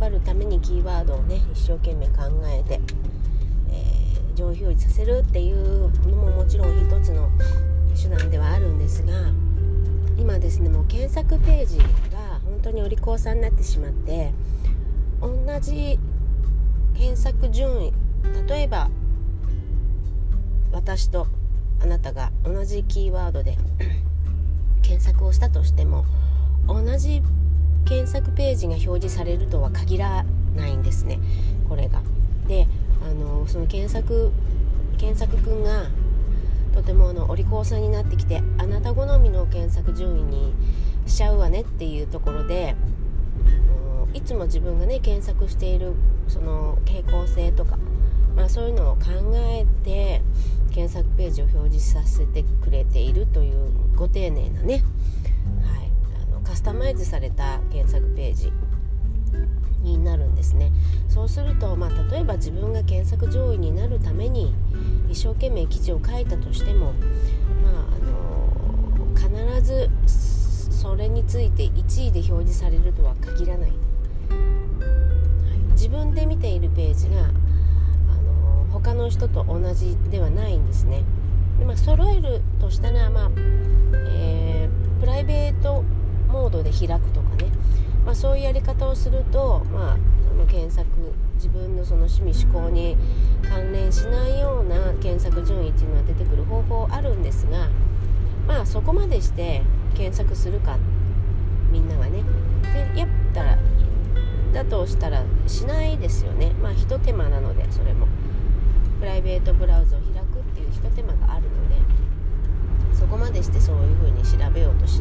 張るためにキーワードをね一生懸命考えて、えー、上表示させるっていうのももちろん一つの手段ではあるんですが今ですねもう検索ページが本当にお利口さんになってしまって同じ検索順位例えば私とあなたが同じキーワードで検索をしたとしても同じ検索ページが表示されるとは限らないんですねこれが。であのその検索検索くんがとてもあのお利口さんになってきてあなた好みの検索順位にしちゃうわねっていうところであのいつも自分がね検索しているその傾向性とか、まあ、そういうのを考えて検索ページを表示させてくれているというご丁寧なね、カスタマイズされた検索ページになるんですね。そうすると、まあ、例えば自分が検索上位になるために一生懸命記事を書いたとしても、まあ、あの必ずそれについて1位で表示されるとは限らない、はい、自分で見ているページがあの他の人と同じではないんですね。で、まあ、揃えるとしたら、まあえー、プライベートモードで開くとかね。まあ、そういうやり方をすると、まあ、その検索自分のその趣味思考に関連しないような検索順位っていうのは出てくる方法あるんですがまあそこまでして検索するかみんながね。でやったらだとしたらしないですよね。まあひと手間なのでそれも。プライベートブラウザを開くっていうひと手間があるのでそこまでしてそういうふうに調べようとし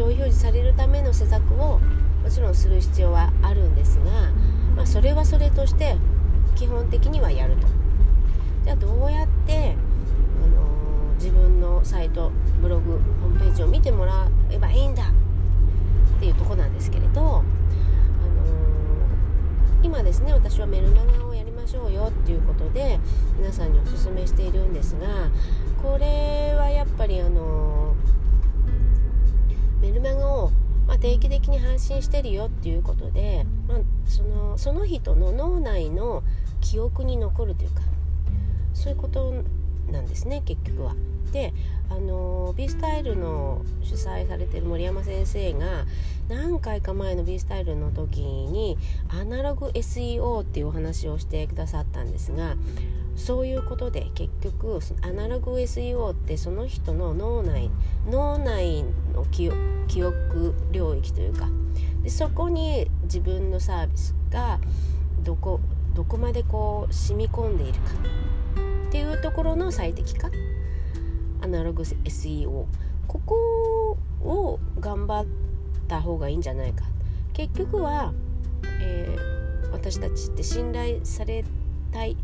上位表示されるための施策をもちろんする必要はあるんですが、まあ、それはそれとして基本的にはやると。じゃあどうやって、あのー、自分のサイトブログホームページを見てもらえばいいんだっていうとこなんですけれど今ですね私はメルマガをやりましょうよっていうことで皆さんにおすすめしているんですがこれ的に配信してるよっていうことで、まあ、そのその人の脳内の記憶に残るというかそういうことなんですね結局は。であの B スタイルの主催されてる森山先生が何回か前の B スタイルの時にアナログ SEO っていうお話をしてくださったんですがそういうことで結局アナログ SEO ってその人の脳内脳内の記憶領域というかでそこに自分のサービスがどこどこまでこう染み込んでいるか。っていうところの最適化。アナログ SEO ここを頑張った方がいいんじゃないか。結局は、えー、私たちって信頼されたい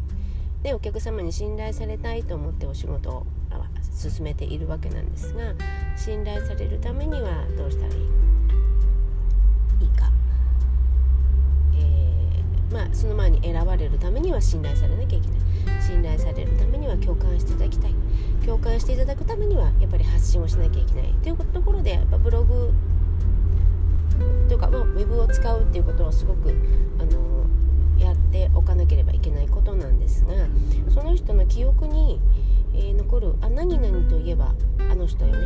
でお客様に信頼されたいと思ってお仕事を進めているわけなんですが信頼されるためにはどうしたらいい？か、えー、まあその前に選ばれるためには信頼されなきゃいけない信頼されるためには共感していただきたい。共感していただくためにはやっぱり発信をしなきゃいけないというところでやっぱブログというか、まあ、ウェブを使うっていうことはすごくあのっておかなければいけないことなんですがその人の記憶に、えー、残るあ何々といえばあの人よね。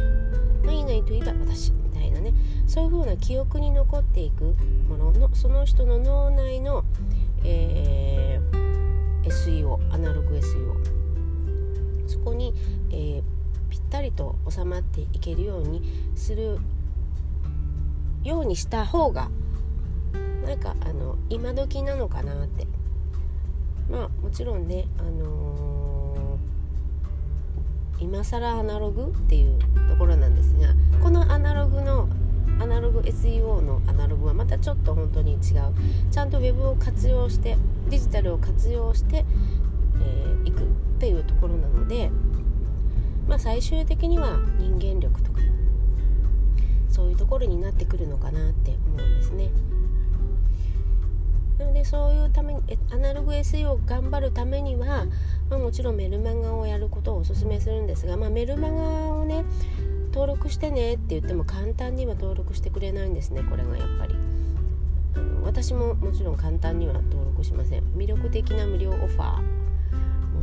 何々といえば私みたいなね。そういうふうな記憶に残っていくもののその人の脳内の、えー SEO アナログ SEO そこに、えー、ぴったりと収まっていけるようにするようにした方がなんかあの今時なのかなってまあもちろんねあのー、今更アナログっていうところなんですがこのアナログのアナログ SEO のアナログはまたちょっと本当に違うちゃんと Web を活用してデジタルを活用してい、えー、くっていうところなので、まあ、最終的には人間力とかそういうところになってくるのかなって思うんですね。なのでそういうためにアナログ SE を頑張るためには、まあ、もちろんメルマガをやることをお勧めするんですが、まあ、メルマガをね登録してねって言っても簡単には登録してくれないんですねこれがやっぱり。あの私ももちろん簡単には登録しません。魅力的な無料オファー。も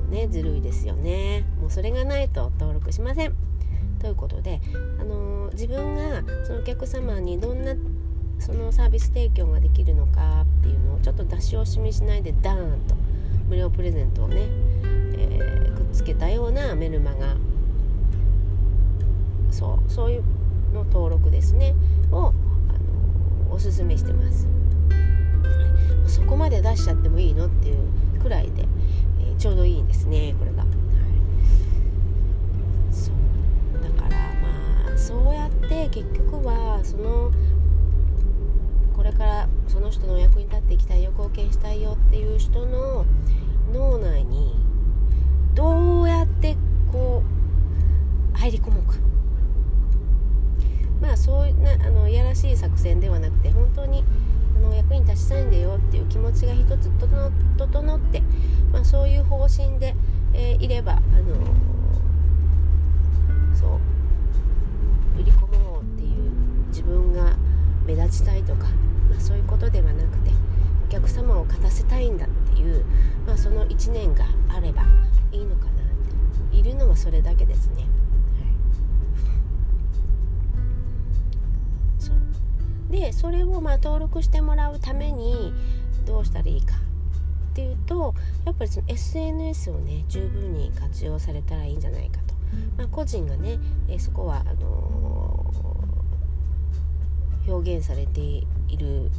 うねずるいですよね。もうそれがないと登録しません。ということで、あの自分がそのお客様にどんなそのサービス提供ができるのかっていうのをちょっと出し惜しみしないでダーンと無料プレゼントをね、えー、くっつけたようなメルマガそうそういうの登録ですねを、あのおすすめしてます、はい、そこまで出しちゃってもいいのっていうそういうなあのいやらしい作戦ではなくて本当にあの役に立ちたいんだよっていう気持ちが一つ整って、まあ、そういう方針で、えー、いればあのそう売り込もうっていう自分が目立ちたいとかまあ、そういうことではなくてお客様を勝たせたいんだっていう、まあ、その1年があればいいのかなっているのはそれだけですね。でそれをまあ登録してもらうためにどうしたらいいかっていうとやっぱりその SNS をね十分に活用されたらいいんじゃないかと。まあ、個人がね、えそこはあのー、表現されていいる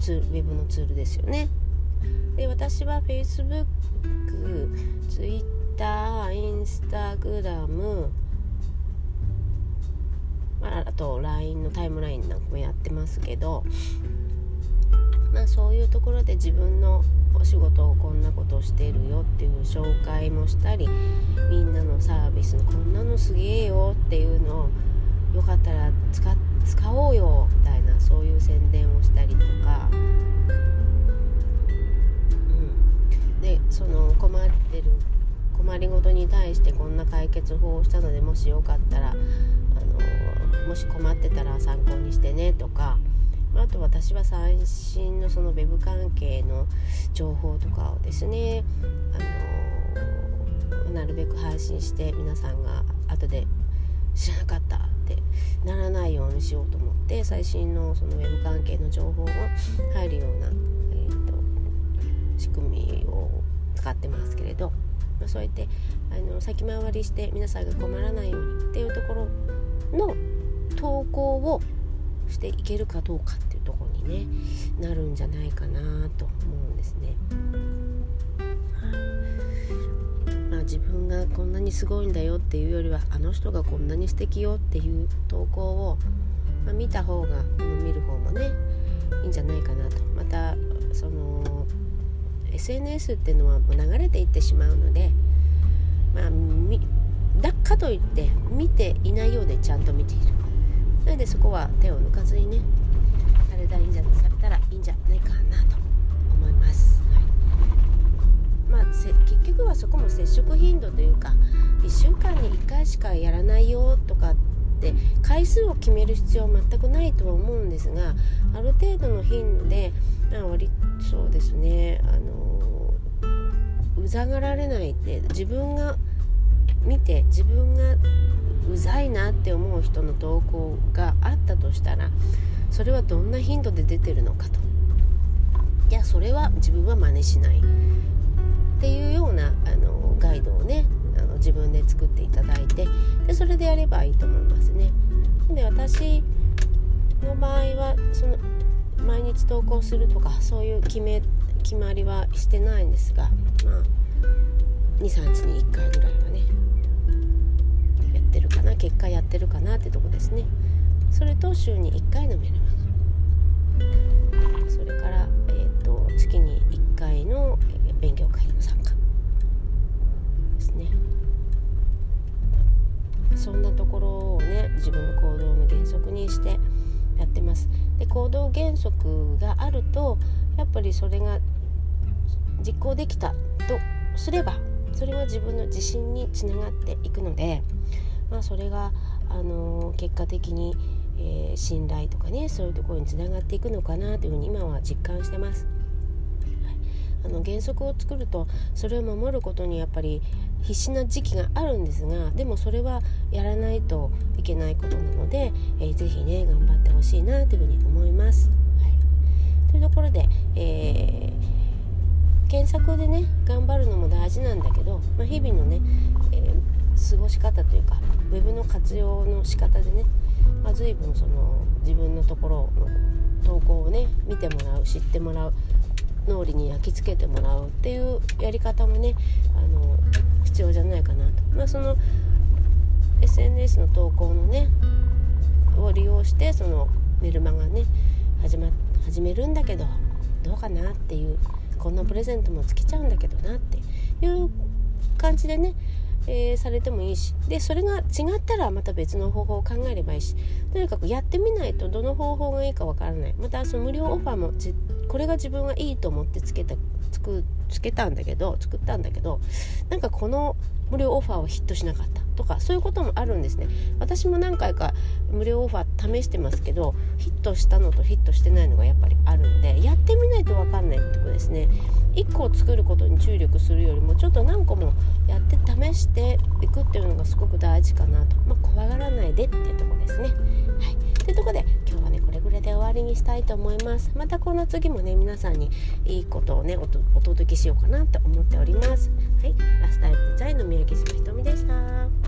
ツールウェブのツールですよね。で私は Facebook、Twitter、Instagram、まあ、あと LINE のタイムラインなんかもやってますけど、まあ、そういうところで自分のお仕事をこんなことしてるよっていう紹介もしたりみんなのサービスのこんなのすげえよっていうのをよかったら使使おうよみたいなそういう宣伝をしたりとか、うん、でその困ってる困りごとに対してこんな解決法をしたのでもしよかったらもし困ってたら参考にしてねとかあと私は最新のその web 関係の情報とかをですねあのなるべく配信して皆さんが後で知らなかったってならないようにしようと思って最新のそのウェブ関係の情報が入るような、えーと、仕組みを使ってますけれど、まあ、そうやってあの先回りして皆さんが困らないようにっていうところの投稿をしていけるかどうかっていうところにねなるんじゃないかなと思うんですね。まあ自分がこんなにすごいんだよっていうよりはあの人がこんなに素敵よっていう投稿を、まあ、見た方が見る方もねいいんじゃないかなとまたその SNS っていうのはもう流れていってしまうのでまあだかといって見ていないようでちゃんと見ているなのでそこは手を抜かずにねされたらいいんじゃされたらいいんじゃないかなと思います。はいまあ、結局はそこも接触頻度というか1週間に1回しかやらないよとかって回数を決める必要は全くないとは思うんですがある程度の頻度で、まあ、割そうですねあのうざがられないで自分が見て自分がうざいなって思う人の投稿があったとしたらそれはどんな頻度で出てるのかといやそれは自分は真似しないっていうようなあのガイドをねあの自分で作っていただいてでそれでやればいいと思いますね。で私の場合はその毎日投稿するとかそういう決め決まりはしてないんですがまあ23日に1回ぐらいは結果やってるかなってとこですね。それと週に1回のメルマガ。それから、えーと月に1回の、勉強会の参加。ですね。そんなところをね自分の行動の原則にしてやってます。で行動原則があるとやっぱりそれが実行できたとすればそれは自分の自信につながっていくので、まあ、それが、あの結果的に、えー、信頼とかねそういうところにつながっていくのかなというふうに今は実感してます。あの原則を作るとそれを守ることにやっぱり必死な時期があるんですがでもそれはやらないといけないことなので、えー、ぜひね頑張ってほしいなというふうに思います。はい、というところで、えー、検索でね頑張るのも大事なんだけど、まあ、日々のね、えー、過ごし方というかウェブの活用の仕方でね、まあ、随分その自分のところの投稿をね見てもらう知ってもらう脳裏に焼き付けてもらうっていうやり方もねあの必要じゃないかなと。まあ、その SNS の投稿のねを利用してそのメルマガね始,、ま、始めるんだけどどうかなっていうこんなプレゼントもつけちゃうんだけどなっていう感じでねえー、されてもいいし。でそれが違ったらまた別の方法を考えればいいし。とにかくやってみないとどの方法がいいかわからない。またその無料オファーもこれが自分はいいと思ってつけたつくつけたんだけど作ったんだけどなんかこの無料オファーはヒットしなかった。とかそういうこともあるんですね。私も何回か無料オファー試してますけどヒットしたのとヒットしてないのがやっぱりあるんでやってみないと分かんないってことですね。1個作ることに注力するよりもちょっと何個もしていくっていうのがすごく大事かなと、まあ、怖がらないでっていうとこですね。はい。というとこで今日はねこれぐらいで終わりにしたいと思います。またこの次もね皆さんにいいことをねお届けしようかなと思っております。はい。ラスタイルデザインの宮城島ひとみでした。